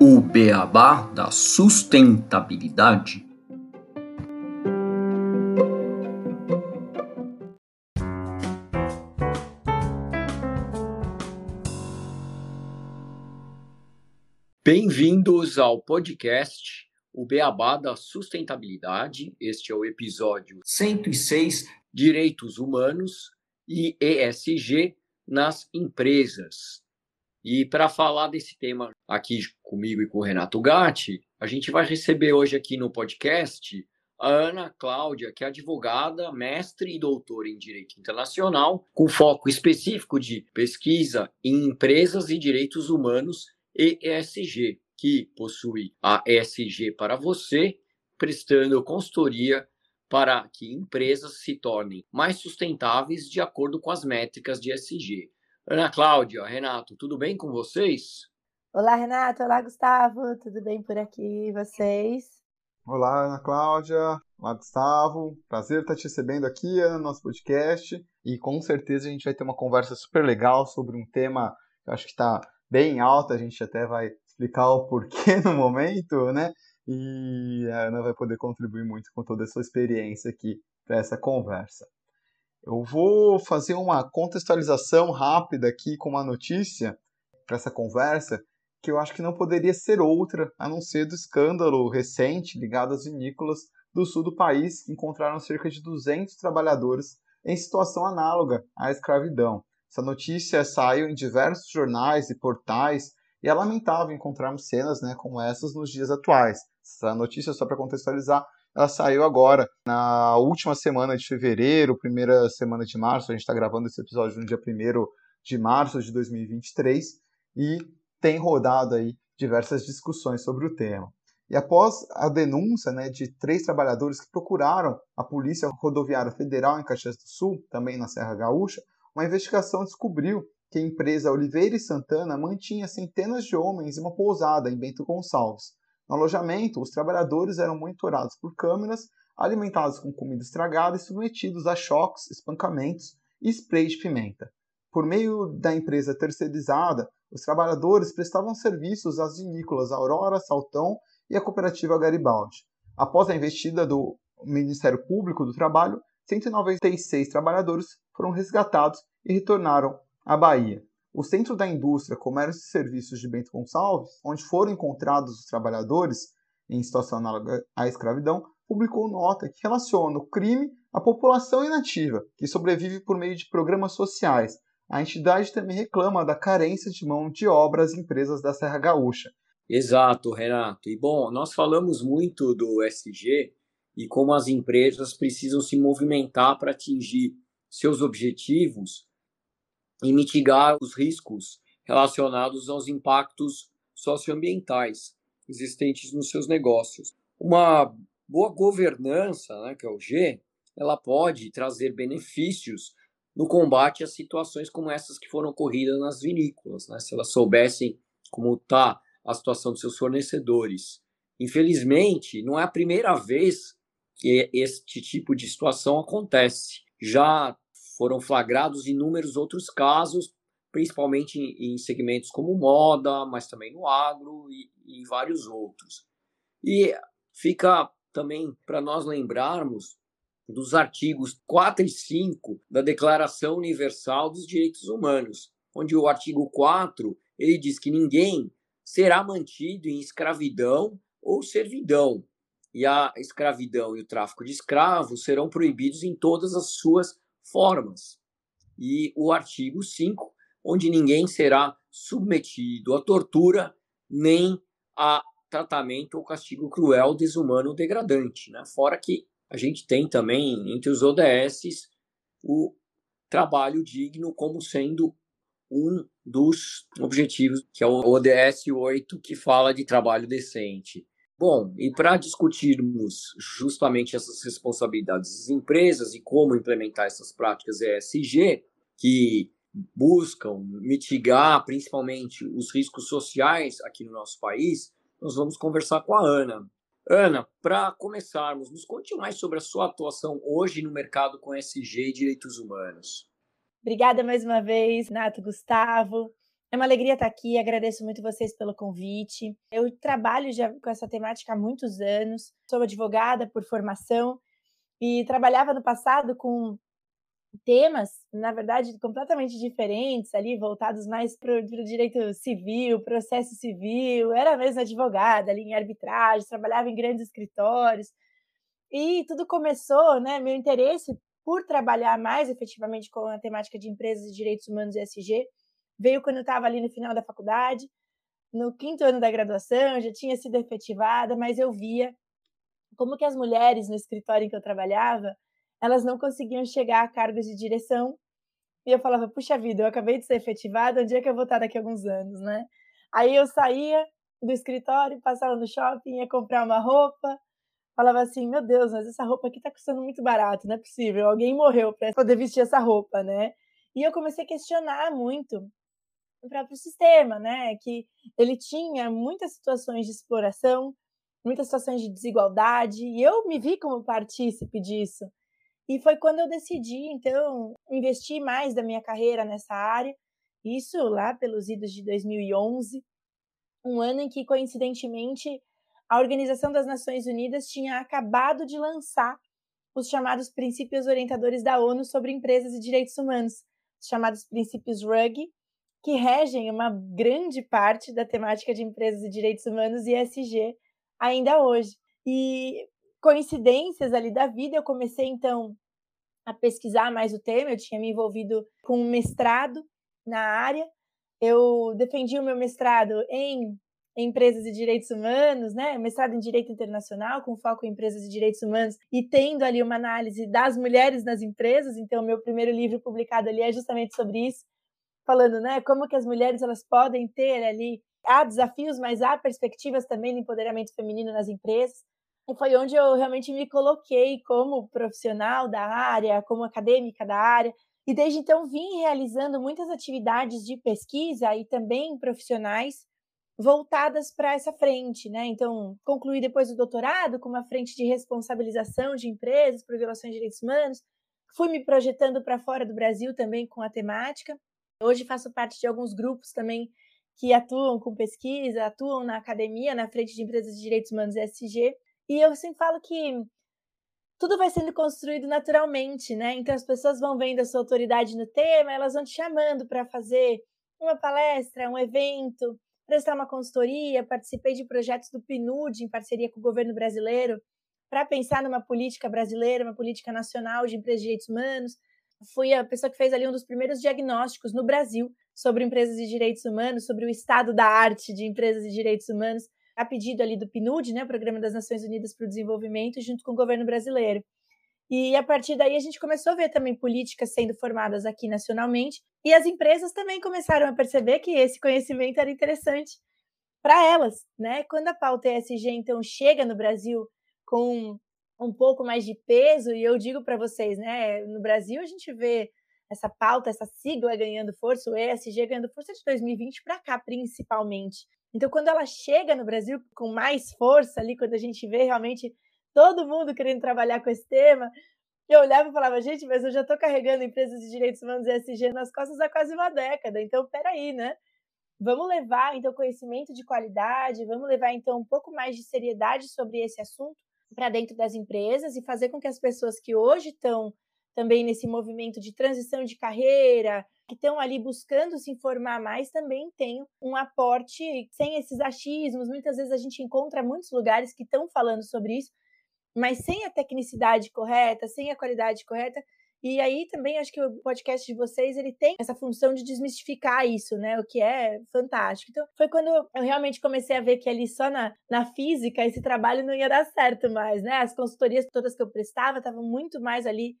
O beabá da sustentabilidade. Bem-vindos ao podcast O Beabá da Sustentabilidade. Este é o episódio 106, Direitos Humanos e ESG nas Empresas. E para falar desse tema aqui comigo e com o Renato Gatti, a gente vai receber hoje aqui no podcast a Ana Cláudia, que é advogada, mestre e doutora em Direito Internacional, com foco específico de pesquisa em empresas e direitos humanos e ESG, que possui a ESG para você, prestando consultoria para que empresas se tornem mais sustentáveis de acordo com as métricas de ESG. Ana Cláudia, Renato, tudo bem com vocês? Olá, Renato. Olá, Gustavo. Tudo bem por aqui? E vocês? Olá, Ana Cláudia. Olá, Gustavo. Prazer estar te recebendo aqui no nosso podcast. E com certeza a gente vai ter uma conversa super legal sobre um tema que eu acho que está bem alto. A gente até vai explicar o porquê no momento, né? E a Ana vai poder contribuir muito com toda a sua experiência aqui para essa conversa. Eu vou fazer uma contextualização rápida aqui com uma notícia para essa conversa que eu acho que não poderia ser outra a não ser do escândalo recente ligado às vinícolas do sul do país que encontraram cerca de 200 trabalhadores em situação análoga à escravidão. Essa notícia saiu em diversos jornais e portais e é lamentável encontrarmos cenas né, como essas nos dias atuais. Essa notícia, só para contextualizar, ela saiu agora, na última semana de fevereiro, primeira semana de março. A gente está gravando esse episódio no dia 1 de março de 2023 e tem rodado aí diversas discussões sobre o tema. E após a denúncia né, de três trabalhadores que procuraram a Polícia Rodoviária Federal em Caxias do Sul, também na Serra Gaúcha, uma investigação descobriu que a empresa Oliveira e Santana mantinha centenas de homens em uma pousada em Bento Gonçalves, no alojamento, os trabalhadores eram monitorados por câmeras, alimentados com comida estragada e submetidos a choques, espancamentos e spray de pimenta. Por meio da empresa terceirizada, os trabalhadores prestavam serviços às vinícolas Aurora, Saltão e a cooperativa Garibaldi. Após a investida do Ministério Público do Trabalho, 196 trabalhadores foram resgatados e retornaram à Bahia. O Centro da Indústria, Comércio e Serviços de Bento Gonçalves, onde foram encontrados os trabalhadores em situação análoga à escravidão, publicou nota que relaciona o crime à população inativa, que sobrevive por meio de programas sociais. A entidade também reclama da carência de mão de obra às empresas da Serra Gaúcha. Exato, Renato. E bom, nós falamos muito do SG e como as empresas precisam se movimentar para atingir seus objetivos e mitigar os riscos relacionados aos impactos socioambientais existentes nos seus negócios. Uma boa governança, né, que é o G, ela pode trazer benefícios no combate a situações como essas que foram ocorridas nas vinícolas, né, se elas soubessem como está a situação dos seus fornecedores. Infelizmente, não é a primeira vez que este tipo de situação acontece. Já foram flagrados inúmeros outros casos, principalmente em, segmentos como moda, mas também no agro e, e vários outros. E fica também para nós lembrarmos dos artigos 4 e 5 da Declaração Universal dos Direitos Humanos, onde o artigo 4 ele diz que ninguém será mantido em escravidão ou servidão. E a escravidão e o tráfico de escravos serão proibidos em todas as suas formas. E o artigo 5, onde ninguém será submetido à tortura nem a tratamento ou castigo cruel, desumano ou degradante. Né? Fora que a gente tem também, entre os ODSs, o trabalho digno como sendo um dos objetivos, que é o ODS 8, que fala de trabalho decente. Bom, e para discutirmos justamente essas responsabilidades das empresas e como implementar essas práticas ESG, que buscam mitigar principalmente os riscos sociais aqui no nosso país, nós vamos conversar com a Ana. Ana, para começarmos, nos conte mais sobre a sua atuação hoje no mercado com ESG e direitos humanos. Obrigada mais uma vez, Nato Gustavo. É uma alegria estar aqui, agradeço muito vocês pelo convite. Eu trabalho já com essa temática há muitos anos, sou advogada por formação e trabalhava no passado com temas, na verdade, completamente diferentes, ali voltados mais para o direito civil, processo civil. Era mesmo advogada ali em arbitragem, trabalhava em grandes escritórios. E tudo começou, né? Meu interesse por trabalhar mais efetivamente com a temática de empresas e direitos humanos ESG veio quando eu estava ali no final da faculdade, no quinto ano da graduação, já tinha sido efetivada, mas eu via como que as mulheres no escritório em que eu trabalhava, elas não conseguiam chegar a cargos de direção. E eu falava, puxa vida, eu acabei de ser efetivada, onde é que eu vou estar daqui a alguns anos, né? Aí eu saía do escritório, passava no shopping, ia comprar uma roupa, falava assim, meu Deus, mas essa roupa aqui tá custando muito barato, não é possível, alguém morreu para poder vestir essa roupa, né? E eu comecei a questionar muito o próprio sistema, né? Que ele tinha muitas situações de exploração, muitas situações de desigualdade, e eu me vi como partícipe disso. E foi quando eu decidi, então, investir mais da minha carreira nessa área, isso lá pelos idos de 2011, um ano em que, coincidentemente, a Organização das Nações Unidas tinha acabado de lançar os chamados princípios orientadores da ONU sobre empresas e direitos humanos, os chamados princípios RUG, que regem uma grande parte da temática de empresas e direitos humanos e ESG ainda hoje. E coincidências ali da vida, eu comecei então a pesquisar mais o tema, eu tinha me envolvido com um mestrado na área. Eu defendi o meu mestrado em empresas e direitos humanos, né? Mestrado em direito internacional, com foco em empresas e direitos humanos, e tendo ali uma análise das mulheres nas empresas. Então, meu primeiro livro publicado ali é justamente sobre isso, falando, né, como que as mulheres elas podem ter ali há desafios, mas há perspectivas também de empoderamento feminino nas empresas. E foi onde eu realmente me coloquei como profissional da área, como acadêmica da área. E desde então vim realizando muitas atividades de pesquisa e também profissionais voltadas para essa frente, né? Então, concluí depois o doutorado com uma frente de responsabilização de empresas por violações de direitos humanos. Fui me projetando para fora do Brasil também com a temática. Hoje faço parte de alguns grupos também que atuam com pesquisa, atuam na academia, na frente de empresas de direitos humanos ESG. E eu sempre falo que tudo vai sendo construído naturalmente, né? Então as pessoas vão vendo a sua autoridade no tema, elas vão te chamando para fazer uma palestra, um evento, prestar uma consultoria, participei de projetos do PNUD em parceria com o governo brasileiro para pensar numa política brasileira, uma política nacional de empresas de direitos humanos. Fui a pessoa que fez ali um dos primeiros diagnósticos no Brasil sobre empresas de direitos humanos, sobre o estado da arte de empresas de direitos humanos, a pedido ali do PNUD, né, Programa das Nações Unidas para o Desenvolvimento, junto com o governo brasileiro. E a partir daí a gente começou a ver também políticas sendo formadas aqui nacionalmente, e as empresas também começaram a perceber que esse conhecimento era interessante para elas, né? Quando a pauta ESG então chega no Brasil com um pouco mais de peso, e eu digo para vocês, né, no Brasil a gente vê essa pauta, essa sigla ganhando força, o ESG ganhando força de 2020 para cá, principalmente. Então, quando ela chega no Brasil com mais força ali, quando a gente vê realmente todo mundo querendo trabalhar com esse tema, eu olhava e falava, gente, mas eu já estou carregando empresas de direitos humanos e ESG nas costas há quase uma década, então peraí, né? Vamos levar, então, conhecimento de qualidade, vamos levar, então, um pouco mais de seriedade sobre esse assunto para dentro das empresas e fazer com que as pessoas que hoje estão também nesse movimento de transição de carreira, que estão ali buscando se informar mais, também tenham um aporte sem esses achismos. Muitas vezes a gente encontra muitos lugares que estão falando sobre isso, mas sem a tecnicidade correta, sem a qualidade correta. E aí também acho que o podcast de vocês ele tem essa função de desmistificar isso, né? O que é fantástico. Então foi quando eu realmente comecei a ver que ali só na, na física esse trabalho não ia dar certo mais, né? As consultorias todas que eu prestava estavam muito mais ali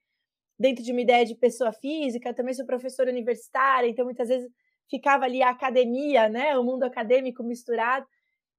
dentro de uma ideia de pessoa física, também sou professora universitária, então muitas vezes ficava ali a academia, né, o mundo acadêmico misturado.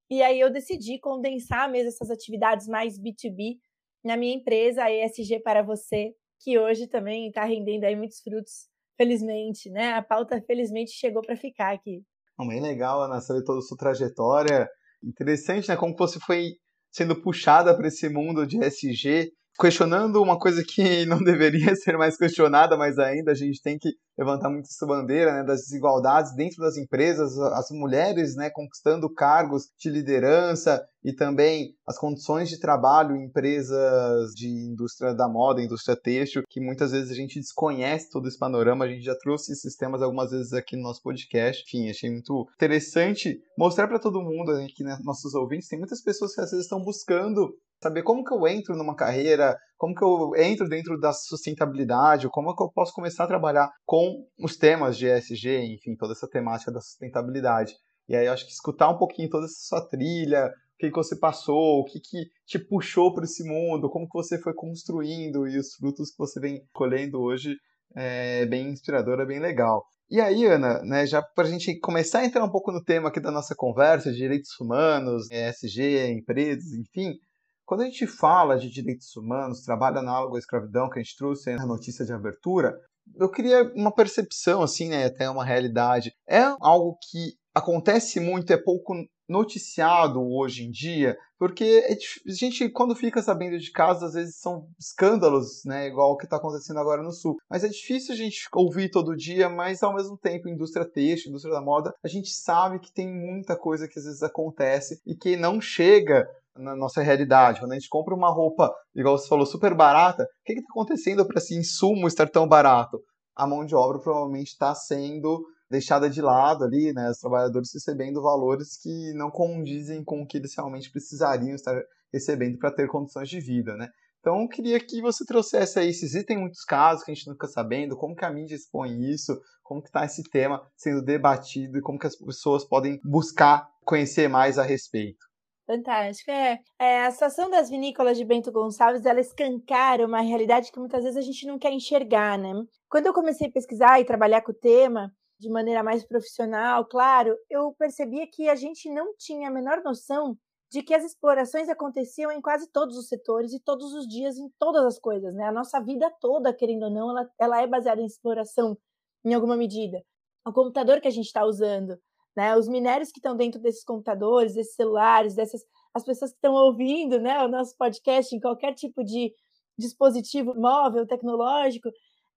E aí eu decidi condensar mesmo essas atividades mais B2B na minha empresa, a ESG para você, que hoje também está rendendo aí muitos frutos, felizmente, né? A pauta felizmente chegou para ficar aqui. Bem legal, Ana, saber toda a sua trajetória. Interessante, né? Como você foi sendo puxada para esse mundo de ESG questionando uma coisa que não deveria ser mais questionada, mas ainda a gente tem que levantar muito essa bandeira né, das desigualdades dentro das empresas, as mulheres né, conquistando cargos de liderança e também as condições de trabalho em empresas de indústria da moda, indústria têxtil, que muitas vezes a gente desconhece todo esse panorama. A gente já trouxe esses temas algumas vezes aqui no nosso podcast. Enfim, achei muito interessante mostrar para todo mundo aqui, né, nossos ouvintes, tem muitas pessoas que às vezes estão buscando saber como que eu entro numa carreira, como que eu entro dentro da sustentabilidade, como que eu posso começar a trabalhar com os temas de ESG, enfim, toda essa temática da sustentabilidade. E aí eu acho que escutar um pouquinho toda essa sua trilha, o que, que você passou, o que, que te puxou para esse mundo, como que você foi construindo e os frutos que você vem colhendo hoje é bem inspirador, é bem legal. E aí, Ana, né, já para a gente começar a entrar um pouco no tema aqui da nossa conversa, direitos humanos, ESG, empresas, enfim, quando a gente fala de direitos humanos, trabalho análogo à escravidão, que a gente trouxe na notícia de abertura, eu queria uma percepção, assim, né, até uma realidade. É algo que acontece muito, é pouco noticiado hoje em dia, porque é a gente, quando fica sabendo de casos, às vezes são escândalos, né, igual o que está acontecendo agora no Sul. Mas é difícil a gente ouvir todo dia, mas ao mesmo tempo, indústria têxtil, indústria da moda, a gente sabe que tem muita coisa que às vezes acontece e que não chega na nossa realidade. Quando a gente compra uma roupa, igual você falou, super barata, o que está acontecendo para esse insumo estar tão barato? A mão de obra provavelmente está sendo deixada de lado ali, né? Os trabalhadores recebendo valores que não condizem com o que eles realmente precisariam estar recebendo para ter condições de vida, né? Então, eu queria que você trouxesse aí, se existem muitos casos que a gente não fica sabendo, como que a mídia expõe isso, como que está esse tema sendo debatido e como que as pessoas podem buscar conhecer mais a respeito. Fantástico. É, é, a situação das vinícolas de Bento Gonçalves, ela escancara uma realidade que muitas vezes a gente não quer enxergar, né? Quando eu comecei a pesquisar e trabalhar com o tema de maneira mais profissional, claro, eu percebia que a gente não tinha a menor noção de que as explorações aconteciam em quase todos os setores e todos os dias em todas as coisas, né? A nossa vida toda, querendo ou não, ela, ela é baseada em exploração em alguma medida. O computador que a gente está usando, né? Os minérios que estão dentro desses computadores, desses celulares, dessas as pessoas que estão ouvindo, né, o nosso podcast em qualquer tipo de dispositivo móvel, tecnológico,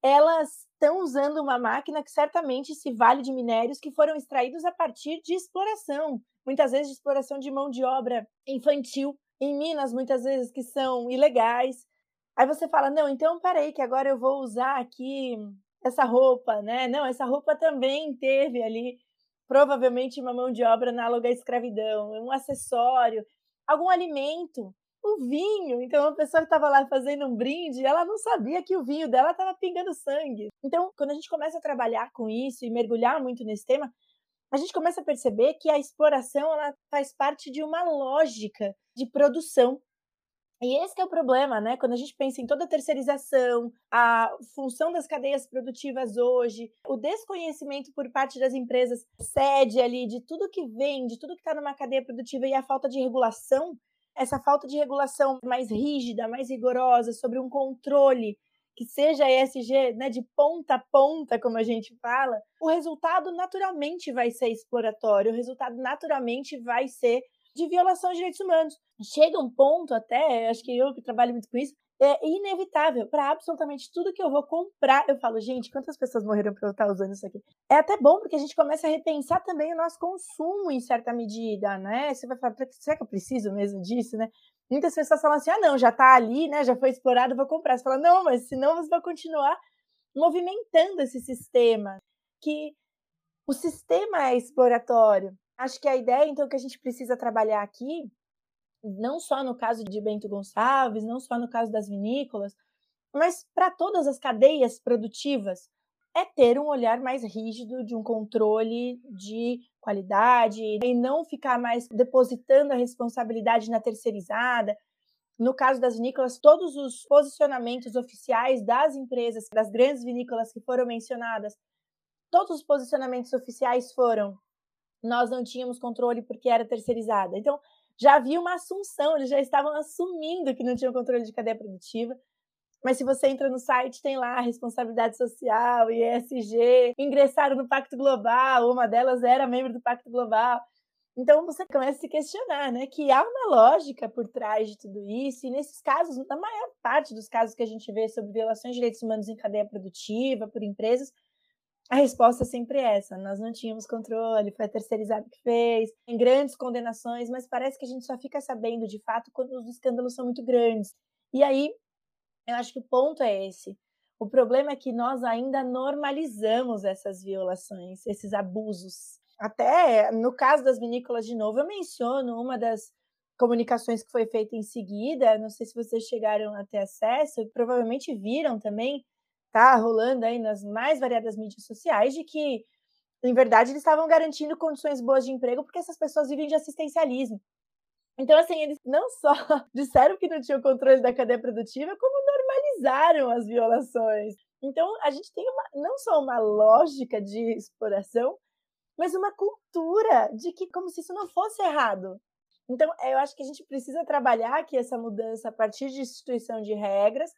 elas estão usando uma máquina que certamente se vale de minérios que foram extraídos a partir de exploração, muitas vezes de exploração de mão de obra infantil em minas, muitas vezes que são ilegais. Aí você fala: "Não, então parei que agora eu vou usar aqui essa roupa, né? Não, essa roupa também teve ali provavelmente uma mão de obra análoga à escravidão, um acessório, algum alimento, o vinho. Então, a pessoa que estava lá fazendo um brinde, ela não sabia que o vinho dela estava pingando sangue. Então, quando a gente começa a trabalhar com isso e mergulhar muito nesse tema, a gente começa a perceber que a exploração ela faz parte de uma lógica de produção e esse é o problema, né? Quando a gente pensa em toda a terceirização, a função das cadeias produtivas hoje, o desconhecimento por parte das empresas sede ali de tudo que vem, de tudo que está numa cadeia produtiva e a falta de regulação, essa falta de regulação mais rígida, mais rigorosa sobre um controle que seja ESG, né, de ponta a ponta, como a gente fala, o resultado naturalmente vai ser exploratório, o resultado naturalmente vai ser de violação de direitos humanos. Chega um ponto até, acho que eu que trabalho muito com isso, é inevitável para absolutamente tudo que eu vou comprar. Eu falo, gente, quantas pessoas morreram para eu estar usando isso aqui? É até bom porque a gente começa a repensar também o nosso consumo em certa medida, né? Você vai falar, será que eu preciso mesmo disso, né? Muitas pessoas falam assim: ah, não, já está ali, né? Já foi explorado, vou comprar. Você fala, não, mas senão você vai continuar movimentando esse sistema. Que o sistema é exploratório. Acho que a ideia, então, que a gente precisa trabalhar aqui, não só no caso de Bento Gonçalves, não só no caso das vinícolas, mas para todas as cadeias produtivas, é ter um olhar mais rígido de um controle de qualidade e não ficar mais depositando a responsabilidade na terceirizada. No caso das vinícolas, todos os posicionamentos oficiais das empresas, das grandes vinícolas que foram mencionadas, todos os posicionamentos oficiais foram nós não tínhamos controle porque era terceirizada. Então, já havia uma assunção, eles já estavam assumindo que não tinham controle de cadeia produtiva. Mas se você entra no site, tem lá responsabilidade social, ESG, ingressaram no Pacto Global, uma delas era membro do Pacto Global. Então você começa a se questionar, né? Que há uma lógica por trás de tudo isso, e nesses casos, na maior parte dos casos que a gente vê sobre violações de direitos humanos em cadeia produtiva, por empresas, a resposta é sempre essa: nós não tínhamos controle, foi a terceirizada que fez, tem grandes condenações, mas parece que a gente só fica sabendo de fato quando os escândalos são muito grandes. E aí, eu acho que o ponto é esse. O problema é que nós ainda normalizamos essas violações, esses abusos. Até no caso das vinícolas, de novo, eu menciono uma das comunicações que foi feita em seguida. Não sei se vocês chegaram a ter acesso, provavelmente viram também, tá rolando aí nas mais variadas mídias sociais, de que, em verdade, eles estavam garantindo condições boas de emprego porque essas pessoas vivem de assistencialismo. Então, assim, eles não só disseram que não tinham controle da cadeia produtiva, como normalizaram as violações. Então, a gente tem uma, não só uma lógica de exploração, mas uma cultura de que como se isso não fosse errado. Então, eu acho que a gente precisa trabalhar aqui essa mudança a partir de instituição de regras,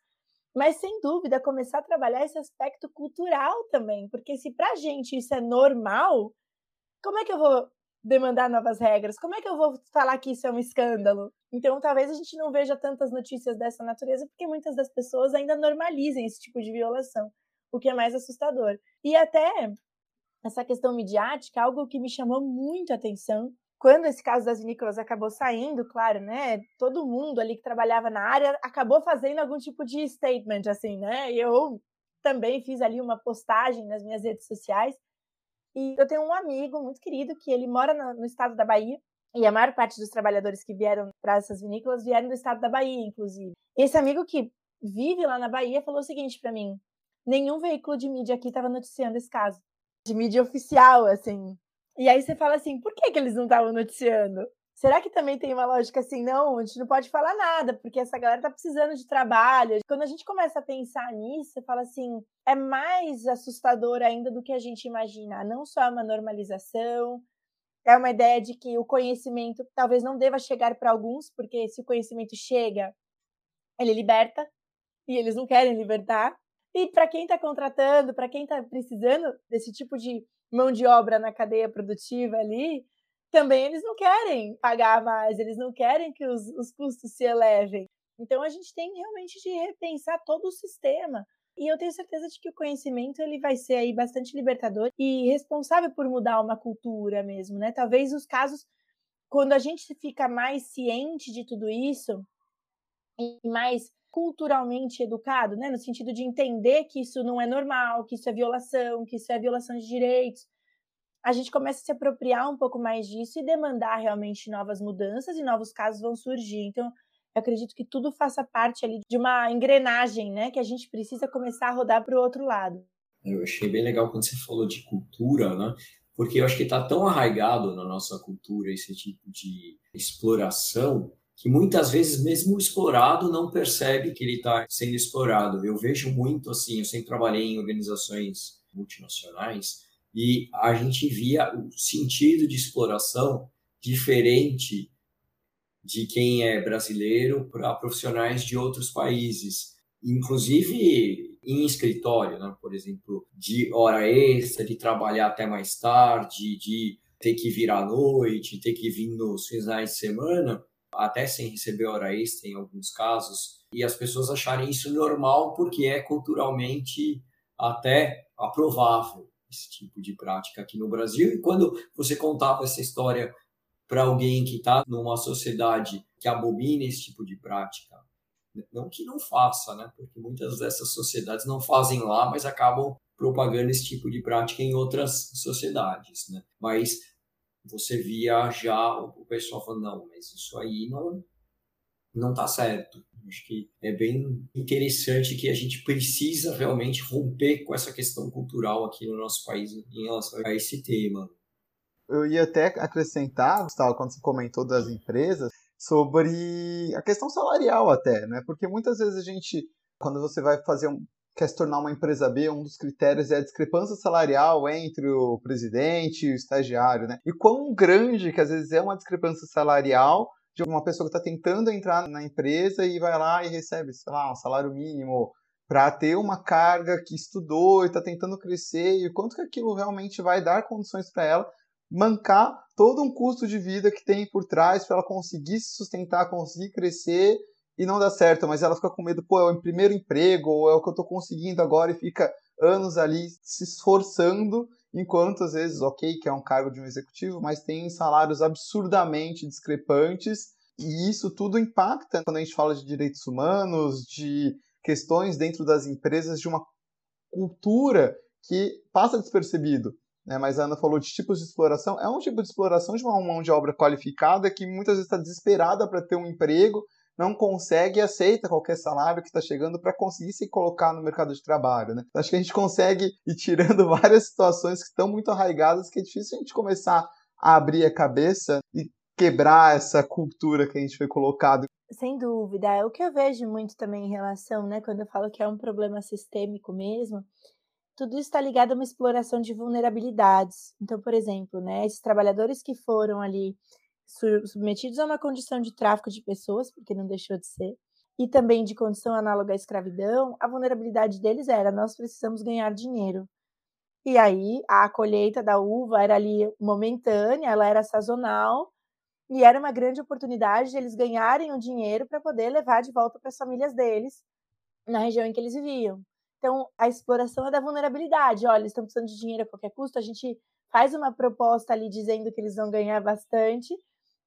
mas sem dúvida começar a trabalhar esse aspecto cultural também, porque se para gente isso é normal, como é que eu vou demandar novas regras? Como é que eu vou falar que isso é um escândalo? Então, talvez a gente não veja tantas notícias dessa natureza, porque muitas das pessoas ainda normalizem esse tipo de violação, o que é mais assustador. E até essa questão midiática, algo que me chamou muito a atenção. Quando esse caso das vinícolas acabou saindo, claro, né? Todo mundo ali que trabalhava na área acabou fazendo algum tipo de statement, assim, né? E eu também fiz ali uma postagem nas minhas redes sociais. E eu tenho um amigo muito querido que ele mora no, no estado da Bahia. E a maior parte dos trabalhadores que vieram para essas vinícolas vieram do estado da Bahia, inclusive. Esse amigo que vive lá na Bahia falou o seguinte para mim: nenhum veículo de mídia aqui estava noticiando esse caso de mídia oficial, assim. E aí você fala assim, por que, que eles não estavam noticiando? Será que também tem uma lógica assim, não, a gente não pode falar nada, porque essa galera tá precisando de trabalho. Quando a gente começa a pensar nisso, você fala assim, é mais assustador ainda do que a gente imagina. Não só uma normalização, é uma ideia de que o conhecimento talvez não deva chegar para alguns, porque se o conhecimento chega, ele liberta, e eles não querem libertar. E para quem está contratando, para quem está precisando desse tipo de mão de obra na cadeia produtiva ali, também eles não querem pagar mais, eles não querem que os, os custos se elevem. Então a gente tem realmente de repensar todo o sistema. E eu tenho certeza de que o conhecimento ele vai ser aí bastante libertador e responsável por mudar uma cultura mesmo, né? Talvez os casos quando a gente fica mais ciente de tudo isso e mais culturalmente educado, né, no sentido de entender que isso não é normal, que isso é violação, que isso é violação de direitos, a gente começa a se apropriar um pouco mais disso e demandar realmente novas mudanças e novos casos vão surgir. Então, eu acredito que tudo faça parte ali de uma engrenagem, né, que a gente precisa começar a rodar para o outro lado. Eu achei bem legal quando você falou de cultura, né? Porque eu acho que está tão arraigado na nossa cultura esse tipo de exploração que muitas vezes mesmo o explorado não percebe que ele está sendo explorado. Eu vejo muito assim, eu sempre trabalhei em organizações multinacionais e a gente via o sentido de exploração diferente de quem é brasileiro para profissionais de outros países, inclusive em escritório, né? por exemplo, de hora extra, de trabalhar até mais tarde, de ter que vir à noite, ter que vir nos finais de semana até sem receber hora extra em alguns casos, e as pessoas acharem isso normal porque é culturalmente até aprovável esse tipo de prática aqui no Brasil. E quando você contava essa história para alguém que está numa sociedade que abomina esse tipo de prática, não que não faça, né? Porque muitas dessas sociedades não fazem lá, mas acabam propagando esse tipo de prática em outras sociedades, né? Mas você via já o pessoal falando, não, mas isso aí não não está certo. Acho que é bem interessante que a gente precisa realmente romper com essa questão cultural aqui no nosso país em relação a esse tema. Eu ia até acrescentar, Gustavo, quando você comentou das empresas, sobre a questão salarial até, né? Porque muitas vezes a gente, quando você vai fazer um, quer se tornar uma empresa B, um dos critérios é a discrepância salarial entre o presidente e o estagiário, né? E quão grande que às vezes é uma discrepância salarial de uma pessoa que está tentando entrar na empresa e vai lá e recebe, sei lá, um salário mínimo para ter uma carga que estudou e está tentando crescer e quanto que aquilo realmente vai dar condições para ela mancar todo um custo de vida que tem por trás para ela conseguir se sustentar, conseguir crescer e não dá certo, mas ela fica com medo, pô, é o primeiro emprego, ou é o que eu estou conseguindo agora, e fica anos ali se esforçando, enquanto às vezes, ok, que é um cargo de um executivo, mas tem salários absurdamente discrepantes, e isso tudo impacta quando a gente fala de direitos humanos, de questões dentro das empresas, de uma cultura que passa despercebido. Né? Mas a Ana falou de tipos de exploração. É um tipo de exploração de uma mão de obra qualificada que muitas vezes está desesperada para ter um emprego, não consegue e aceita qualquer salário que está chegando para conseguir se colocar no mercado de trabalho. Né? Acho que a gente consegue ir tirando várias situações que estão muito arraigadas, que é difícil a gente começar a abrir a cabeça e quebrar essa cultura que a gente foi colocado. Sem dúvida. É o que eu vejo muito também em relação, né, quando eu falo que é um problema sistêmico mesmo, tudo isso está ligado a uma exploração de vulnerabilidades. Então, por exemplo, né, esses trabalhadores que foram ali submetidos a uma condição de tráfico de pessoas, porque não deixou de ser, e também de condição análoga à escravidão, a vulnerabilidade deles era: nós precisamos ganhar dinheiro. E aí a colheita da uva era ali momentânea, ela era sazonal, e era uma grande oportunidade de eles ganharem o dinheiro para poder levar de volta para as famílias deles na região em que eles viviam. Então, a exploração é da vulnerabilidade. Olha, eles estão precisando de dinheiro a qualquer custo, a gente faz uma proposta ali dizendo que eles vão ganhar bastante,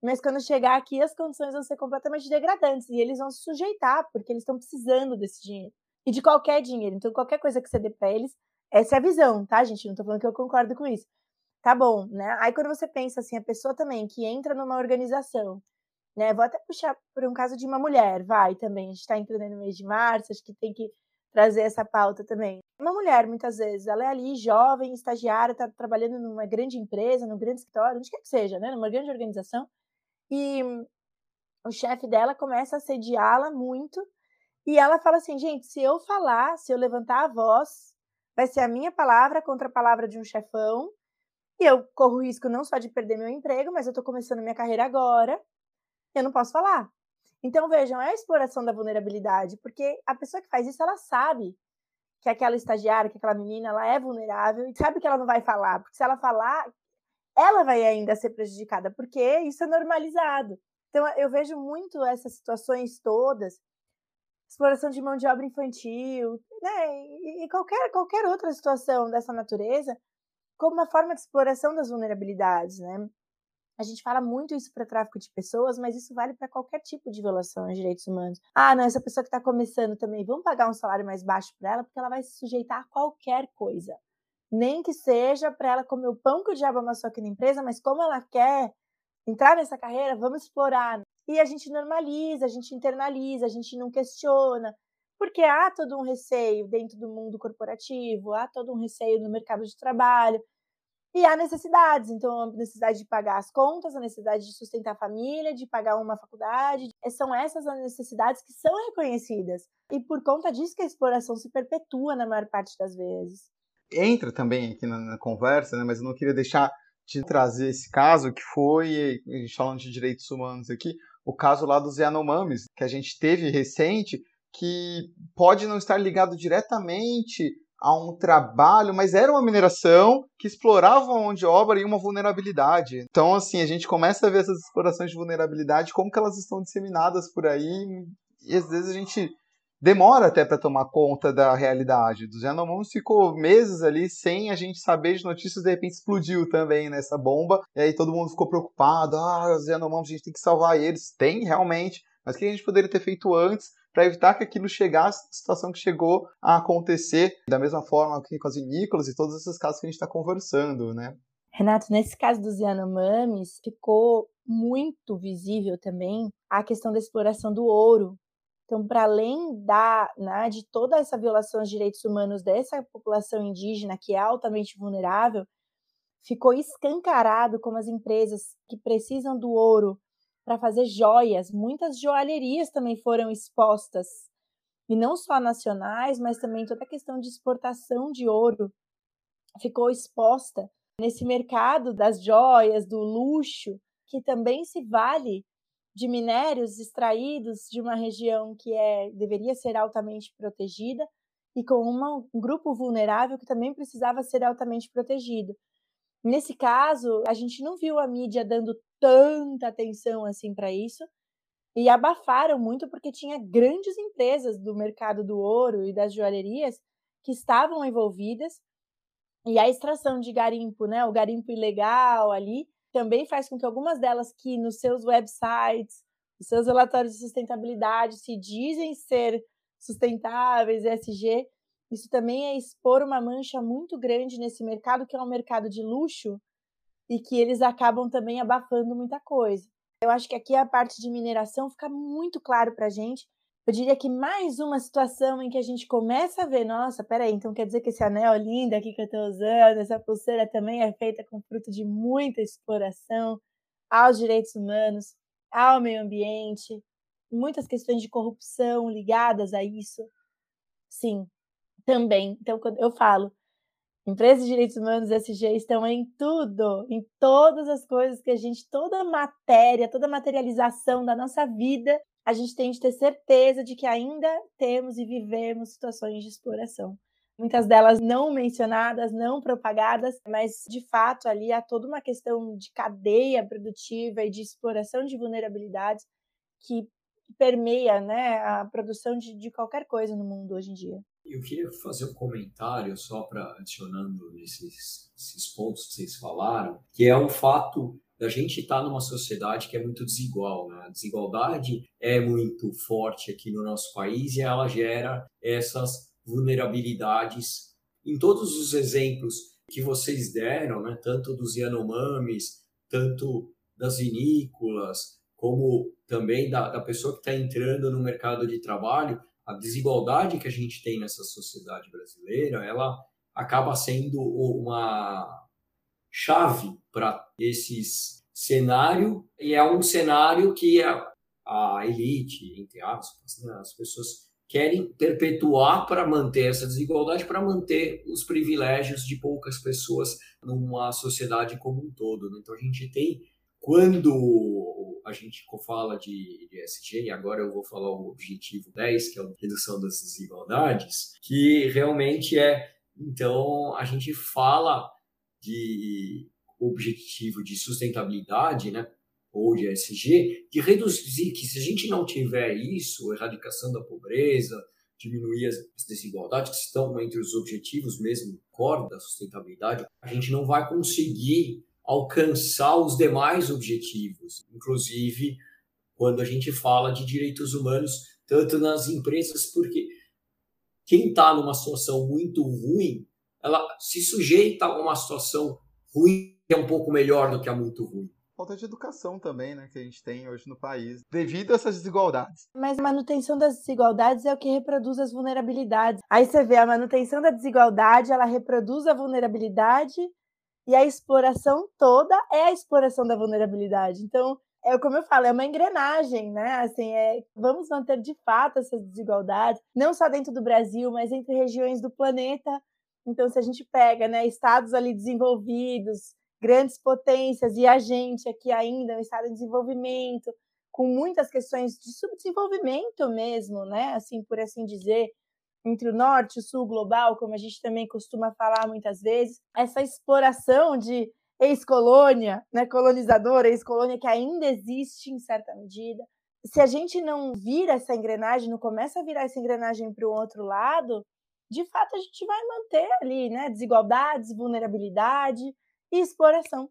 mas quando chegar aqui, as condições vão ser completamente degradantes e eles vão se sujeitar, porque eles estão precisando desse dinheiro. E de qualquer dinheiro. Então, qualquer coisa que você dê para eles, essa é a visão, tá, gente? Não tô falando que eu concordo com isso. Tá bom, né? Aí quando você pensa assim, a pessoa também que entra numa organização, né? Vou até puxar por um caso de uma mulher, vai também. A gente tá entrando no mês de março, acho que tem que trazer essa pauta também. Uma mulher, muitas vezes, ela é ali jovem, estagiária, tá trabalhando numa grande empresa, num grande escritório, onde quer que seja, né? Numa grande organização e o chefe dela começa a assediá-la muito. E ela fala assim: gente, se eu falar, se eu levantar a voz, vai ser a minha palavra contra a palavra de um chefão. E eu corro risco não só de perder meu emprego, mas eu estou começando minha carreira agora. Eu não posso falar. Então, vejam, é a exploração da vulnerabilidade, porque a pessoa que faz isso, ela sabe que aquela estagiária, que aquela menina, ela é vulnerável e sabe que ela não vai falar, porque se ela falar, ela vai ainda ser prejudicada, porque isso é normalizado. Então, eu vejo muito essas situações todas, exploração de mão de obra infantil, né, e, qualquer, qualquer outra situação dessa natureza, como uma forma de exploração das vulnerabilidades, né? A gente fala muito isso para tráfico de pessoas, mas isso vale para qualquer tipo de violação aos direitos humanos. Ah, não, essa pessoa que está começando também, vamos pagar um salário mais baixo para ela, porque ela vai se sujeitar a qualquer coisa nem que seja para ela comer o pão que o diabo amassou aqui na empresa, mas como ela quer entrar nessa carreira, vamos explorar. E a gente normaliza, a gente internaliza, a gente não questiona, porque há todo um receio dentro do mundo corporativo, há todo um receio no mercado de trabalho, e há necessidades, então a necessidade de pagar as contas, a necessidade de sustentar a família, de pagar uma faculdade, são essas as necessidades que são reconhecidas. E por conta disso que a exploração se perpetua na maior parte das vezes entra também aqui na, na conversa, né, mas eu não queria deixar de trazer esse caso que foi, a gente falando de direitos humanos aqui, o caso lá dos Yanomamis, que a gente teve recente, que pode não estar ligado diretamente a um trabalho, mas era uma mineração que explorava mão de obra e uma vulnerabilidade. Então, assim, a gente começa a ver essas explorações de vulnerabilidade, como que elas estão disseminadas por aí, e às vezes a gente demora até para tomar conta da realidade. Dos Yanomons ficou meses ali sem a gente saber de notícias, de repente explodiu também nessa bomba, e aí todo mundo ficou preocupado, ah, os a gente tem que salvar eles. Tem, realmente, mas o que a gente poderia ter feito antes para evitar que aquilo chegasse à situação que chegou a acontecer, da mesma forma que com as vinícolas e todos esses casos que a gente está conversando, né? Renato, nesse caso dos Yanomamis, ficou muito visível também a questão da exploração do ouro então, para além da, né, de toda essa violação aos direitos humanos dessa população indígena, que é altamente vulnerável, ficou escancarado como as empresas que precisam do ouro para fazer joias, muitas joalherias também foram expostas, e não só nacionais, mas também toda a questão de exportação de ouro ficou exposta nesse mercado das joias, do luxo, que também se vale de minérios extraídos de uma região que é, deveria ser altamente protegida e com uma, um grupo vulnerável que também precisava ser altamente protegido. Nesse caso, a gente não viu a mídia dando tanta atenção assim para isso e abafaram muito porque tinha grandes empresas do mercado do ouro e das joalherias que estavam envolvidas e a extração de garimpo, né, o garimpo ilegal ali, também faz com que algumas delas que nos seus websites, nos seus relatórios de sustentabilidade se dizem ser sustentáveis, ESG, isso também é expor uma mancha muito grande nesse mercado, que é um mercado de luxo, e que eles acabam também abafando muita coisa. Eu acho que aqui a parte de mineração fica muito claro para a gente. Eu diria que mais uma situação em que a gente começa a ver, nossa, peraí, então quer dizer que esse anel lindo aqui que eu estou usando, essa pulseira também é feita com fruto de muita exploração aos direitos humanos, ao meio ambiente, muitas questões de corrupção ligadas a isso. Sim, também. Então, quando eu falo, empresas de direitos humanos SG estão em tudo, em todas as coisas que a gente, toda matéria, toda materialização da nossa vida, a gente tem de ter certeza de que ainda temos e vivemos situações de exploração. Muitas delas não mencionadas, não propagadas, mas de fato ali há toda uma questão de cadeia produtiva e de exploração de vulnerabilidades que permeia né, a produção de, de qualquer coisa no mundo hoje em dia. Eu queria fazer um comentário só para adicionando esses, esses pontos que vocês falaram, que é o fato da gente estar tá numa sociedade que é muito desigual. Né? A desigualdade é muito forte aqui no nosso país e ela gera essas vulnerabilidades em todos os exemplos que vocês deram, né? tanto dos Yanomamis, tanto das vinícolas, como também da, da pessoa que está entrando no mercado de trabalho, a desigualdade que a gente tem nessa sociedade brasileira, ela acaba sendo uma chave para esses cenário e é um cenário que a, a elite, entre aspas, né, as pessoas querem perpetuar para manter essa desigualdade, para manter os privilégios de poucas pessoas numa sociedade como um todo. Né? Então a gente tem quando a gente fala de, de ESG, e agora eu vou falar o objetivo 10, que é a redução das desigualdades, que realmente é, então, a gente fala de objetivo de sustentabilidade, né, ou de ESG, de reduzir, que se a gente não tiver isso, erradicação da pobreza, diminuir as desigualdades que estão entre os objetivos mesmo core da sustentabilidade, a gente não vai conseguir alcançar os demais objetivos, inclusive quando a gente fala de direitos humanos, tanto nas empresas, porque quem está numa situação muito ruim, ela se sujeita a uma situação ruim que é um pouco melhor do que a muito ruim. Falta de educação também, né, que a gente tem hoje no país, devido a essas desigualdades. Mas a manutenção das desigualdades é o que reproduz as vulnerabilidades. Aí você vê a manutenção da desigualdade, ela reproduz a vulnerabilidade e a exploração toda é a exploração da vulnerabilidade. Então, é como eu falo, é uma engrenagem, né? Assim, é, vamos manter de fato essas desigualdades, não só dentro do Brasil, mas entre regiões do planeta. Então, se a gente pega, né, estados ali desenvolvidos, grandes potências e a gente aqui ainda, um estado em desenvolvimento, com muitas questões de subdesenvolvimento mesmo, né? Assim, por assim dizer, entre o norte e o sul global, como a gente também costuma falar muitas vezes, essa exploração de ex-colônia, né, colonizadora, ex-colônia que ainda existe em certa medida. Se a gente não vira essa engrenagem, não começa a virar essa engrenagem para o outro lado, de fato a gente vai manter ali, né, desigualdades, vulnerabilidade e exploração,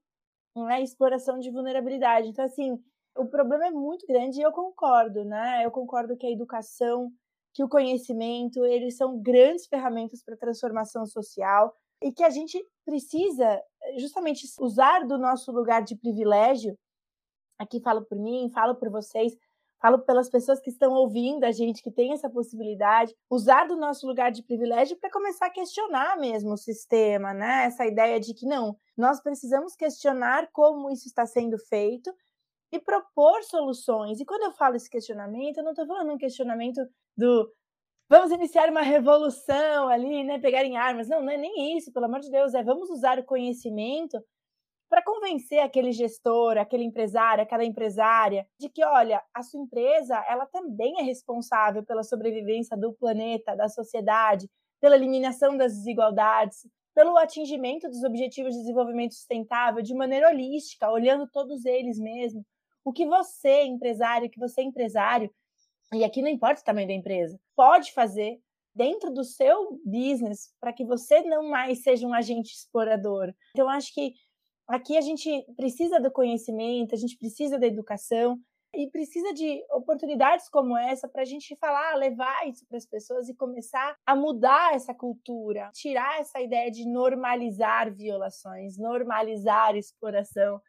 né, exploração de vulnerabilidade. Então assim, o problema é muito grande e eu concordo, né? Eu concordo que a educação que o conhecimento, eles são grandes ferramentas para transformação social e que a gente precisa justamente usar do nosso lugar de privilégio. Aqui falo por mim, falo por vocês, falo pelas pessoas que estão ouvindo a gente, que tem essa possibilidade, usar do nosso lugar de privilégio para começar a questionar mesmo o sistema, né? Essa ideia de que não, nós precisamos questionar como isso está sendo feito e propor soluções. E quando eu falo esse questionamento, eu não estou falando um questionamento do vamos iniciar uma revolução ali, né, pegarem armas. Não, não é nem isso, pelo amor de Deus, é vamos usar o conhecimento para convencer aquele gestor, aquele empresário, aquela empresária de que, olha, a sua empresa, ela também é responsável pela sobrevivência do planeta, da sociedade, pela eliminação das desigualdades, pelo atingimento dos objetivos de desenvolvimento sustentável de maneira holística, olhando todos eles mesmo. O que você, empresário, que você empresário, e aqui não importa o tamanho da empresa, pode fazer dentro do seu business para que você não mais seja um agente explorador. Então, acho que aqui a gente precisa do conhecimento, a gente precisa da educação e precisa de oportunidades como essa para a gente falar, levar isso para as pessoas e começar a mudar essa cultura, tirar essa ideia de normalizar violações, normalizar exploração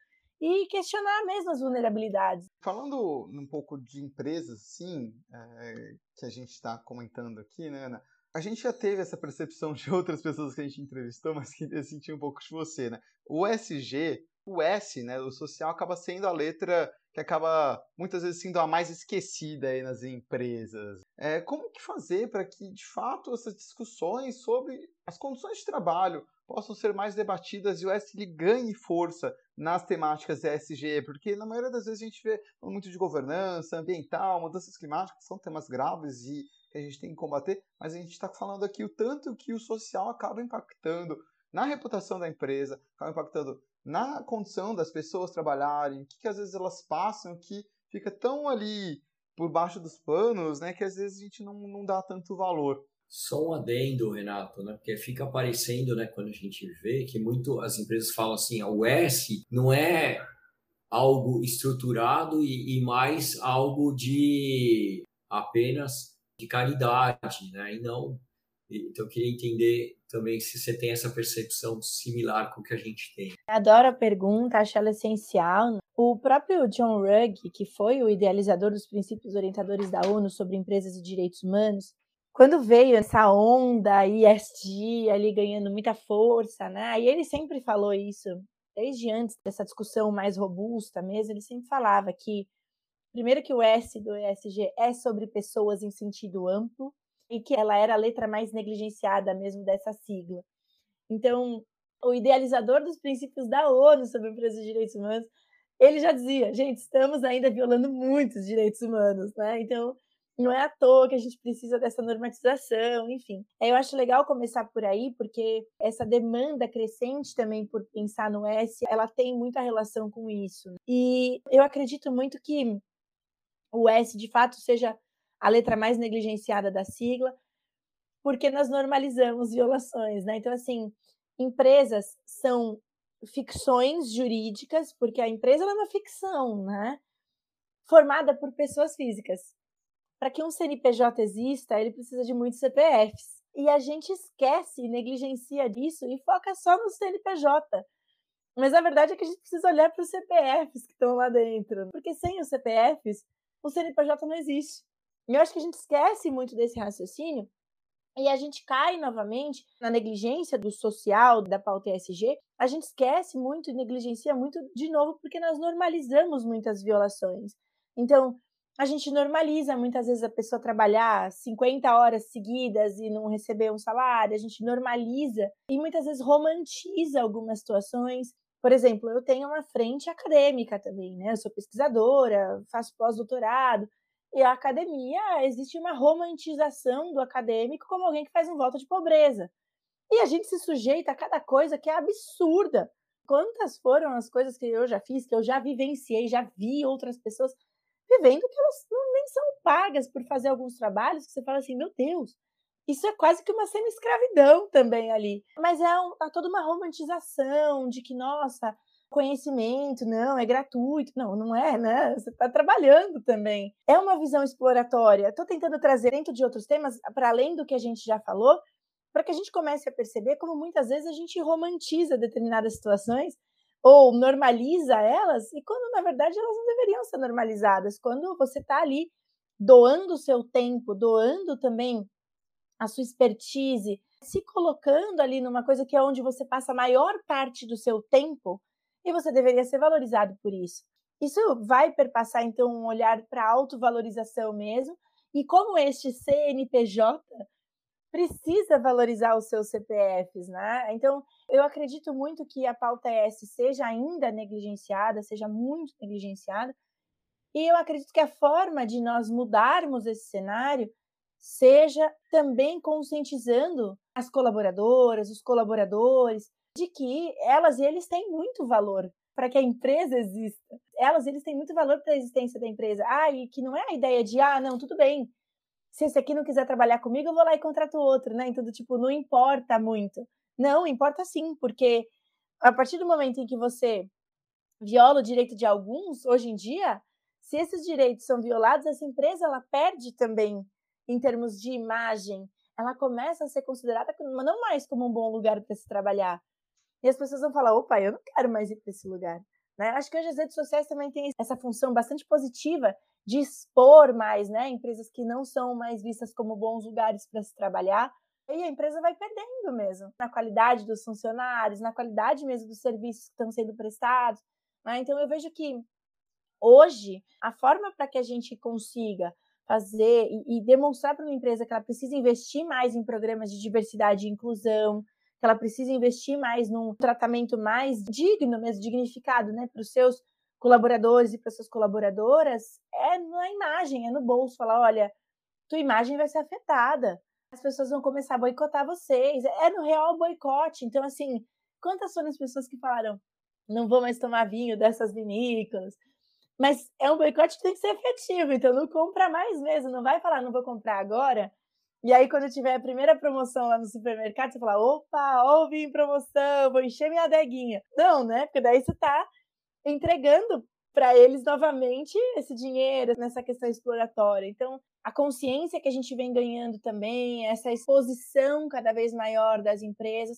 e questionar mesmo as vulnerabilidades. Falando um pouco de empresas, sim, é, que a gente está comentando aqui, né, Ana? A gente já teve essa percepção de outras pessoas que a gente entrevistou, mas queria sentir um pouco de você, né? O SG, o S, né, o social, acaba sendo a letra que acaba muitas vezes sendo a mais esquecida aí nas empresas. É, como que fazer para que, de fato, essas discussões sobre as condições de trabalho possam ser mais debatidas e o S ganhe força nas temáticas ESG, porque na maioria das vezes a gente vê muito de governança, ambiental, mudanças climáticas, são temas graves e que a gente tem que combater, mas a gente está falando aqui o tanto que o social acaba impactando na reputação da empresa, acaba impactando na condição das pessoas trabalharem, o que, que às vezes elas passam, que fica tão ali por baixo dos panos, né, que às vezes a gente não, não dá tanto valor. Só um adendo, Renato, né? Porque fica aparecendo, né, quando a gente vê que muito as empresas falam assim, o S não é algo estruturado e, e mais algo de apenas de caridade, né? E não. Então eu queria entender também se você tem essa percepção similar com o que a gente tem. Adoro a pergunta, acho ela essencial. O próprio John Ruggie, que foi o idealizador dos princípios orientadores da ONU sobre empresas e direitos humanos, quando veio essa onda ISD ali ganhando muita força, né? E ele sempre falou isso, desde antes dessa discussão mais robusta mesmo, ele sempre falava que primeiro que o S do ESG é sobre pessoas em sentido amplo e que ela era a letra mais negligenciada mesmo dessa sigla. Então, o idealizador dos princípios da ONU sobre empresas de direitos humanos, ele já dizia, gente, estamos ainda violando muitos direitos humanos, né? Então, não é à toa que a gente precisa dessa normatização, enfim. Eu acho legal começar por aí, porque essa demanda crescente também por pensar no S, ela tem muita relação com isso. E eu acredito muito que o S, de fato, seja a letra mais negligenciada da sigla, porque nós normalizamos violações, né? Então, assim, empresas são ficções jurídicas, porque a empresa é uma ficção, né? Formada por pessoas físicas para que um CNPJ exista, ele precisa de muitos CPFs. E a gente esquece e negligencia disso e foca só no CNPJ. Mas a verdade é que a gente precisa olhar para os CPFs que estão lá dentro. Porque sem os CPFs, o CNPJ não existe. E eu acho que a gente esquece muito desse raciocínio e a gente cai novamente na negligência do social, da pauta ESG. A gente esquece muito e negligencia muito de novo porque nós normalizamos muitas violações. Então, a gente normaliza muitas vezes a pessoa trabalhar 50 horas seguidas e não receber um salário, a gente normaliza e muitas vezes romantiza algumas situações. Por exemplo, eu tenho uma frente acadêmica também, né? Eu sou pesquisadora, faço pós-doutorado, e a academia existe uma romantização do acadêmico como alguém que faz um voto de pobreza. E a gente se sujeita a cada coisa que é absurda. Quantas foram as coisas que eu já fiz, que eu já vivenciei, já vi outras pessoas vivendo que elas não, nem são pagas por fazer alguns trabalhos, que você fala assim, meu Deus, isso é quase que uma semi-escravidão também ali. Mas é, um, é toda uma romantização de que, nossa, conhecimento, não, é gratuito. Não, não é, né? Você está trabalhando também. É uma visão exploratória. Estou tentando trazer dentro de outros temas, para além do que a gente já falou, para que a gente comece a perceber como muitas vezes a gente romantiza determinadas situações ou normaliza elas, e quando na verdade elas não deveriam ser normalizadas. Quando você está ali doando o seu tempo, doando também a sua expertise, se colocando ali numa coisa que é onde você passa a maior parte do seu tempo, e você deveria ser valorizado por isso. Isso vai perpassar então um olhar para autovalorização mesmo, e como este CNPJ precisa valorizar os seus CPFs, né? Então, eu acredito muito que a pauta S seja ainda negligenciada, seja muito negligenciada, e eu acredito que a forma de nós mudarmos esse cenário seja também conscientizando as colaboradoras, os colaboradores, de que elas e eles têm muito valor para que a empresa exista. Elas eles têm muito valor para a existência da empresa. Ah, e que não é a ideia de, ah, não, tudo bem. Se esse aqui não quiser trabalhar comigo, eu vou lá e contrato outro, né? Então, tipo, não importa muito. Não, importa sim, porque a partir do momento em que você viola o direito de alguns, hoje em dia, se esses direitos são violados, essa empresa ela perde também em termos de imagem. Ela começa a ser considerada não mais como um bom lugar para se trabalhar. E as pessoas vão falar: opa, eu não quero mais ir para esse lugar. Né? Acho que hoje as redes sociais também têm essa função bastante positiva de expor mais né? empresas que não são mais vistas como bons lugares para se trabalhar. E a empresa vai perdendo mesmo na qualidade dos funcionários, na qualidade mesmo dos serviços que estão sendo prestados. Né? Então eu vejo que hoje a forma para que a gente consiga fazer e, e demonstrar para uma empresa que ela precisa investir mais em programas de diversidade e inclusão, que ela precisa investir mais num tratamento mais digno, mesmo dignificado, né, para os seus colaboradores e para suas colaboradoras, é na imagem, é no bolso, falar, olha, tua imagem vai ser afetada, as pessoas vão começar a boicotar vocês, é no real boicote. Então, assim, quantas foram as pessoas que falaram, não vou mais tomar vinho dessas vinícolas, mas é um boicote que tem que ser efetivo, então não compra mais mesmo, não vai falar, não vou comprar agora. E aí, quando tiver a primeira promoção lá no supermercado, você fala: opa, ouvi em promoção, vou encher minha adeguinha. Não, né? Porque daí você está entregando para eles novamente esse dinheiro nessa questão exploratória. Então, a consciência que a gente vem ganhando também, essa exposição cada vez maior das empresas,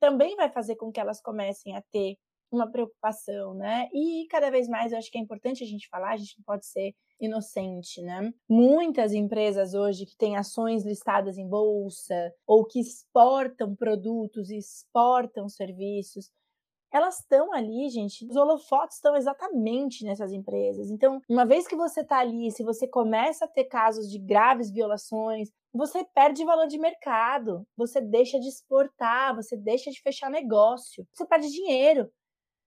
também vai fazer com que elas comecem a ter uma preocupação, né? E cada vez mais eu acho que é importante a gente falar, a gente não pode ser inocente, né? Muitas empresas hoje que têm ações listadas em bolsa ou que exportam produtos exportam serviços, elas estão ali, gente. Os holofotes estão exatamente nessas empresas. Então, uma vez que você está ali, se você começa a ter casos de graves violações, você perde valor de mercado, você deixa de exportar, você deixa de fechar negócio, você perde dinheiro.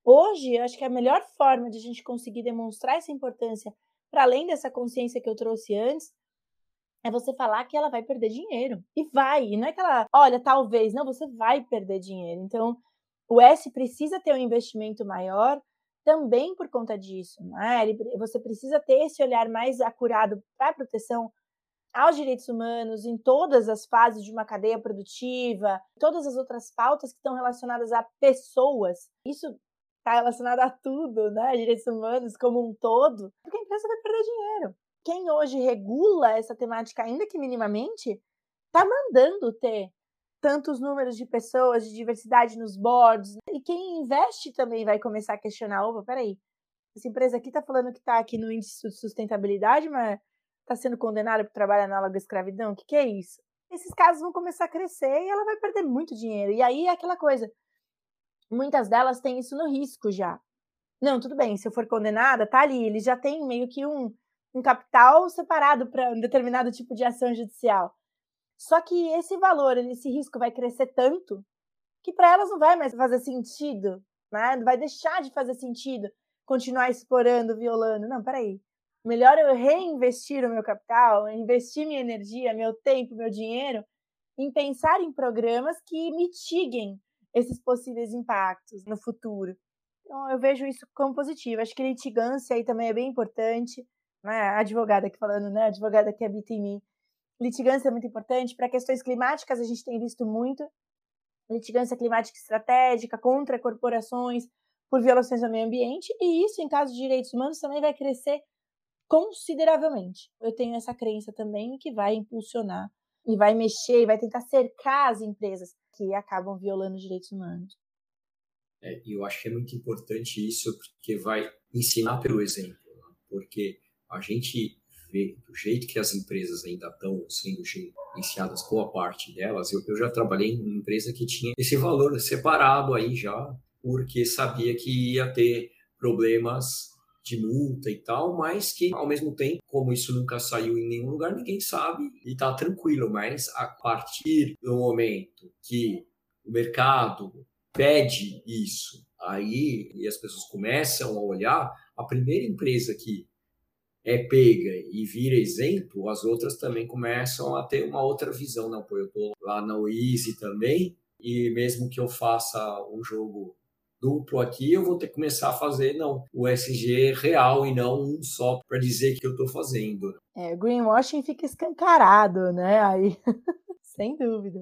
Hoje, acho que a melhor forma de a gente conseguir demonstrar essa importância, para além dessa consciência que eu trouxe antes, é você falar que ela vai perder dinheiro. E vai. E não é que ela, olha, talvez. Não, você vai perder dinheiro. Então, o S precisa ter um investimento maior também por conta disso. Né? Você precisa ter esse olhar mais acurado para a proteção aos direitos humanos em todas as fases de uma cadeia produtiva, todas as outras pautas que estão relacionadas a pessoas. Isso está relacionado a tudo, né? Direitos humanos como um todo, porque a empresa vai perder dinheiro. Quem hoje regula essa temática, ainda que minimamente, está mandando ter tantos números de pessoas, de diversidade nos boards. E quem investe também vai começar a questionar: opa, peraí, essa empresa aqui está falando que está aqui no índice de sustentabilidade, mas está sendo condenada por trabalho análogo à escravidão? O que, que é isso? Esses casos vão começar a crescer e ela vai perder muito dinheiro. E aí é aquela coisa: muitas delas têm isso no risco já. Não, tudo bem, se eu for condenada, tá ali, eles já têm meio que um, um capital separado para um determinado tipo de ação judicial. Só que esse valor, esse risco vai crescer tanto que para elas não vai mais fazer sentido, né? Não vai deixar de fazer sentido continuar explorando, violando. Não, peraí. Melhor eu reinvestir o meu capital, investir minha energia, meu tempo, meu dinheiro em pensar em programas que mitiguem esses possíveis impactos no futuro. Então, eu vejo isso como positivo. Acho que litigância aí também é bem importante. Né? A advogada aqui falando, né? A advogada que habita em mim. Litigância é muito importante. Para questões climáticas, a gente tem visto muito litigância climática estratégica contra corporações por violações ao meio ambiente. E isso, em caso de direitos humanos, também vai crescer consideravelmente. Eu tenho essa crença também que vai impulsionar e vai mexer e vai tentar cercar as empresas que acabam violando os direitos humanos. É, eu acho que é muito importante isso, porque vai ensinar pelo exemplo, né? porque a gente vê do jeito que as empresas ainda estão sendo gerenciadas, boa parte delas, eu, eu já trabalhei em uma empresa que tinha esse valor separado aí já, porque sabia que ia ter problemas de multa e tal, mas que ao mesmo tempo, como isso nunca saiu em nenhum lugar, ninguém sabe e tá tranquilo. Mas a partir do momento que o mercado pede isso, aí e as pessoas começam a olhar, a primeira empresa que é pega e vira exemplo, as outras também começam a ter uma outra visão. Não, pô, eu tô lá na Easy também, e mesmo que eu faça um jogo duplo aqui, eu vou ter que começar a fazer não o SG real e não um só para dizer que eu estou fazendo. É, o greenwashing fica escancarado, né? Aí, sem dúvida.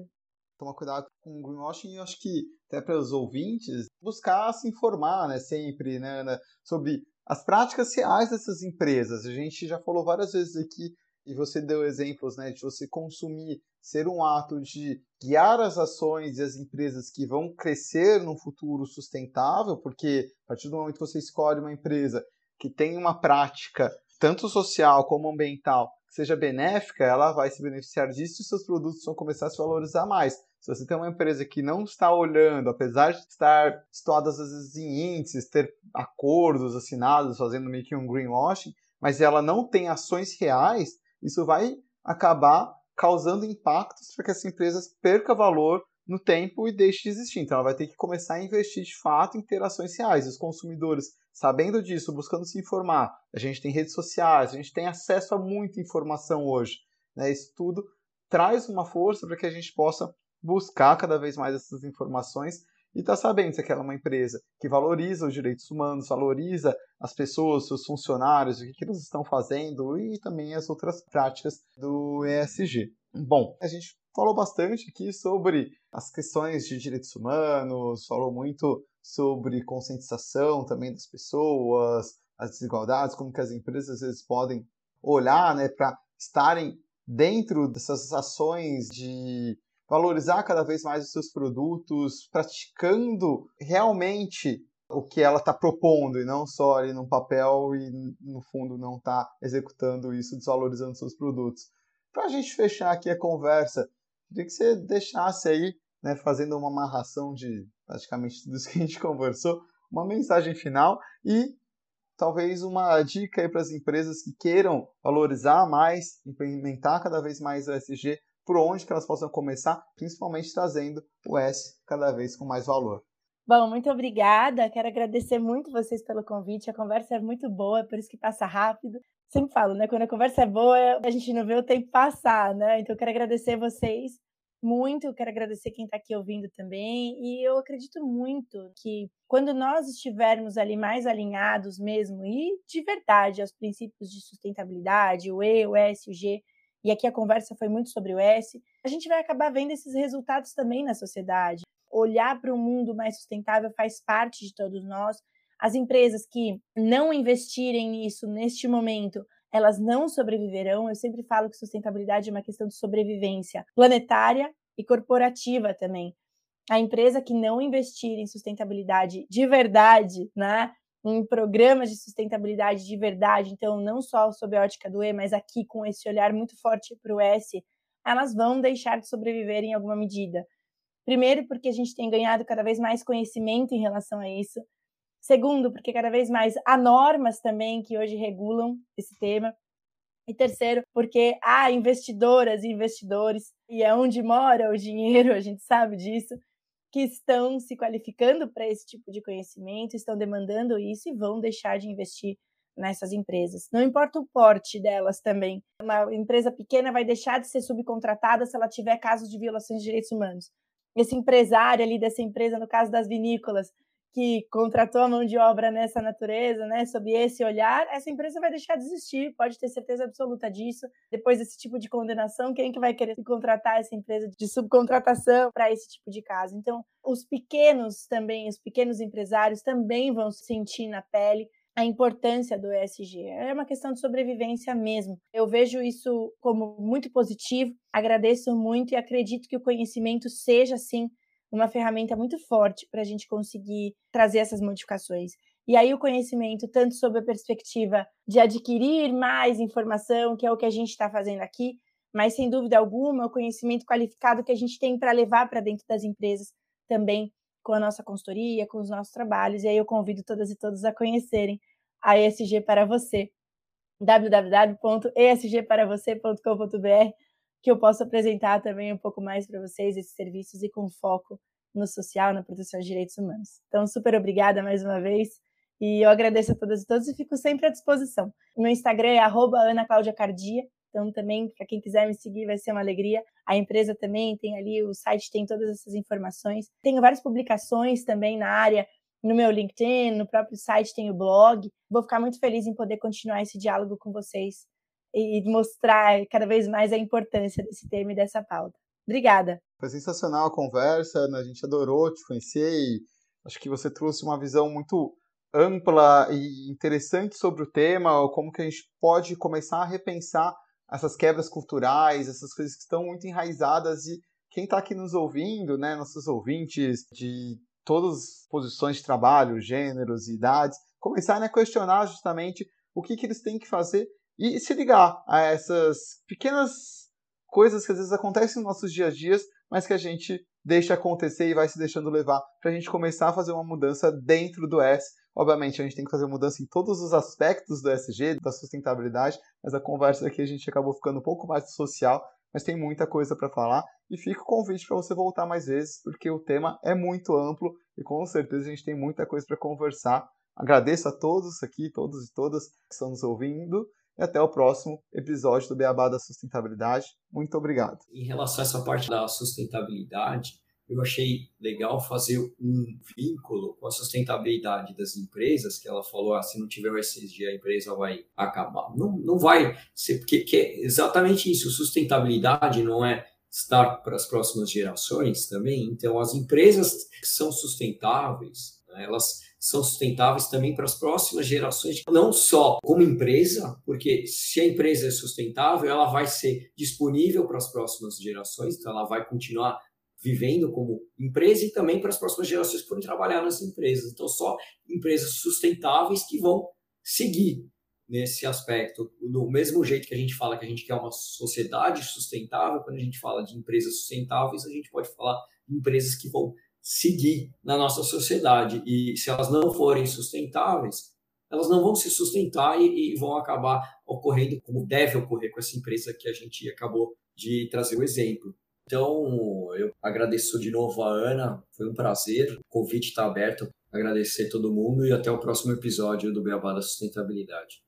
Tomar cuidado com o greenwashing, eu acho que até para os ouvintes buscar se informar, né, sempre, né, né sobre as práticas reais dessas empresas. A gente já falou várias vezes aqui e você deu exemplos né, de você consumir ser um ato de guiar as ações e as empresas que vão crescer no futuro sustentável, porque a partir do momento que você escolhe uma empresa que tem uma prática tanto social como ambiental que seja benéfica, ela vai se beneficiar disso e seus produtos vão começar a se valorizar mais. Se você tem uma empresa que não está olhando, apesar de estar situadas às vezes em índices, ter acordos assinados, fazendo meio que um greenwashing, mas ela não tem ações reais, isso vai acabar causando impactos para que essa empresa perca valor no tempo e deixe de existir. Então ela vai ter que começar a investir de fato em interações reais. Os consumidores, sabendo disso, buscando se informar, a gente tem redes sociais, a gente tem acesso a muita informação hoje. Né? Isso tudo traz uma força para que a gente possa buscar cada vez mais essas informações e está sabendo se aquela é uma empresa que valoriza os direitos humanos, valoriza as pessoas, seus funcionários, o que, que eles estão fazendo e também as outras práticas do ESG. Bom, a gente falou bastante aqui sobre as questões de direitos humanos, falou muito sobre conscientização também das pessoas, as desigualdades, como que as empresas às vezes podem olhar né, para estarem dentro dessas ações de valorizar cada vez mais os seus produtos, praticando realmente o que ela está propondo e não só ali no papel e no fundo não está executando isso, desvalorizando seus produtos. Para a gente fechar aqui a conversa, queria que você deixasse aí, né, fazendo uma amarração de praticamente tudo isso que a gente conversou, uma mensagem final e talvez uma dica aí para as empresas que queiram valorizar mais, implementar cada vez mais o SG por onde que elas possam começar, principalmente trazendo o S cada vez com mais valor. Bom, muito obrigada. Quero agradecer muito vocês pelo convite. A conversa é muito boa, por isso que passa rápido. Sempre falo, né? Quando a conversa é boa, a gente não vê o tempo passar, né? Então, quero agradecer vocês muito. Quero agradecer quem está aqui ouvindo também. E eu acredito muito que quando nós estivermos ali mais alinhados mesmo e de verdade aos princípios de sustentabilidade, o E, o S, o G, e aqui a conversa foi muito sobre o S, a gente vai acabar vendo esses resultados também na sociedade. Olhar para um mundo mais sustentável faz parte de todos nós. As empresas que não investirem nisso neste momento, elas não sobreviverão. Eu sempre falo que sustentabilidade é uma questão de sobrevivência planetária e corporativa também. A empresa que não investir em sustentabilidade de verdade, né, em programas de sustentabilidade de verdade, então não só sob a ótica do E, mas aqui com esse olhar muito forte para o S, elas vão deixar de sobreviver em alguma medida. Primeiro, porque a gente tem ganhado cada vez mais conhecimento em relação a isso. Segundo, porque cada vez mais há normas também que hoje regulam esse tema. E terceiro, porque há investidoras e investidores, e é onde mora o dinheiro, a gente sabe disso, que estão se qualificando para esse tipo de conhecimento, estão demandando isso e vão deixar de investir nessas empresas. Não importa o porte delas também. Uma empresa pequena vai deixar de ser subcontratada se ela tiver casos de violações de direitos humanos. Esse empresário ali dessa empresa, no caso das vinícolas, que contratou a mão de obra nessa natureza, né, sob esse olhar, essa empresa vai deixar de existir, pode ter certeza absoluta disso. Depois desse tipo de condenação, quem que vai querer contratar essa empresa de subcontratação para esse tipo de caso? Então, os pequenos também, os pequenos empresários também vão sentir na pele a importância do ESG. É uma questão de sobrevivência mesmo. Eu vejo isso como muito positivo, agradeço muito e acredito que o conhecimento seja, sim, uma ferramenta muito forte para a gente conseguir trazer essas modificações. E aí o conhecimento, tanto sob a perspectiva de adquirir mais informação, que é o que a gente está fazendo aqui, mas sem dúvida alguma, o conhecimento qualificado que a gente tem para levar para dentro das empresas também com a nossa consultoria, com os nossos trabalhos. E aí eu convido todas e todos a conhecerem a ESG para você www.esgparavocê.com.br que eu possa apresentar também um pouco mais para vocês esses serviços e com foco no social, na proteção de direitos humanos. Então, super obrigada mais uma vez E eu agradeço a todas e todos e fico sempre à disposição. Meu Instagram é @ana_claudia_cardia. Então, também, para quem quiser me seguir, vai ser uma alegria. A empresa também tem ali, o site tem todas essas informações. Tenho várias publicações também na área, no meu LinkedIn, no próprio site tem o blog. Vou ficar muito feliz em poder continuar esse diálogo com vocês e mostrar cada vez mais a importância desse tema e dessa pauta. Obrigada. Foi sensacional a conversa, né? a gente adorou te conhecer e acho que você trouxe uma visão muito ampla e interessante sobre o tema, como que a gente pode começar a repensar essas quebras culturais, essas coisas que estão muito enraizadas e quem está aqui nos ouvindo, né, nossos ouvintes de todas as posições de trabalho, gêneros e idades, começarem a questionar justamente o que, que eles têm que fazer e se ligar a essas pequenas coisas que às vezes acontecem nos nossos dias a dias, mas que a gente deixa acontecer e vai se deixando levar para a gente começar a fazer uma mudança dentro do S. Obviamente, a gente tem que fazer mudança em todos os aspectos do SG, da sustentabilidade, mas a conversa aqui a gente acabou ficando um pouco mais social, mas tem muita coisa para falar. E fica o convite para você voltar mais vezes, porque o tema é muito amplo e com certeza a gente tem muita coisa para conversar. Agradeço a todos aqui, todos e todas que estão nos ouvindo. E até o próximo episódio do Beabá da Sustentabilidade. Muito obrigado. Em relação a essa parte da sustentabilidade, eu achei legal fazer um vínculo com a sustentabilidade das empresas, que ela falou, ah, se não tiver o ESG, a empresa vai acabar. Não, não vai ser, porque que é exatamente isso, sustentabilidade não é estar para as próximas gerações também, então as empresas que são sustentáveis, né, elas são sustentáveis também para as próximas gerações, não só como empresa, porque se a empresa é sustentável, ela vai ser disponível para as próximas gerações, então ela vai continuar vivendo como empresa e também para as próximas gerações que forem trabalhar nas empresas. Então, só empresas sustentáveis que vão seguir nesse aspecto. Do mesmo jeito que a gente fala que a gente quer uma sociedade sustentável, quando a gente fala de empresas sustentáveis, a gente pode falar de empresas que vão seguir na nossa sociedade. E se elas não forem sustentáveis, elas não vão se sustentar e, e, vão acabar ocorrendo como deve ocorrer com essa empresa que a gente acabou de trazer o exemplo. Então, eu agradeço de novo a Ana, foi um prazer, o convite está aberto, agradecer todo mundo e até o próximo episódio do Beabá da Sustentabilidade.